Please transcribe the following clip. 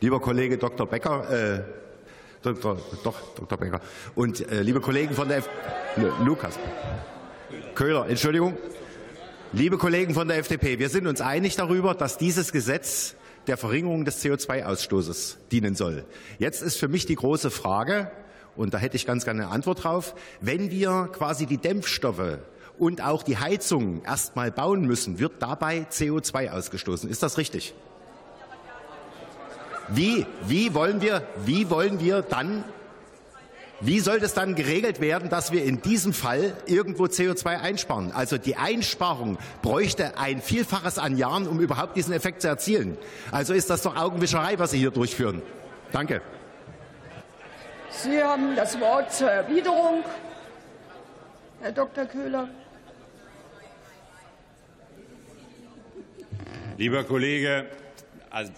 Lieber Kollege Dr. Becker, äh, Dr. Doch, Dr. Becker und äh, liebe Kollegen von der F Lukas Köhler, Entschuldigung. Liebe Kollegen von der FDP, wir sind uns einig darüber, dass dieses Gesetz der Verringerung des CO2-Ausstoßes dienen soll. Jetzt ist für mich die große Frage, und da hätte ich ganz gerne eine Antwort drauf, wenn wir quasi die Dämpfstoffe und auch die Heizung erst mal bauen müssen, wird dabei CO2 ausgestoßen. Ist das richtig? Wie, wie, wollen wir, wie wollen wir dann wie soll das dann geregelt werden, dass wir in diesem Fall irgendwo CO2 einsparen? Also die Einsparung bräuchte ein Vielfaches an Jahren, um überhaupt diesen Effekt zu erzielen. Also ist das doch Augenwischerei, was Sie hier durchführen. Danke. Sie haben das Wort zur Erwiderung, Herr Dr. Köhler. Lieber Kollege, also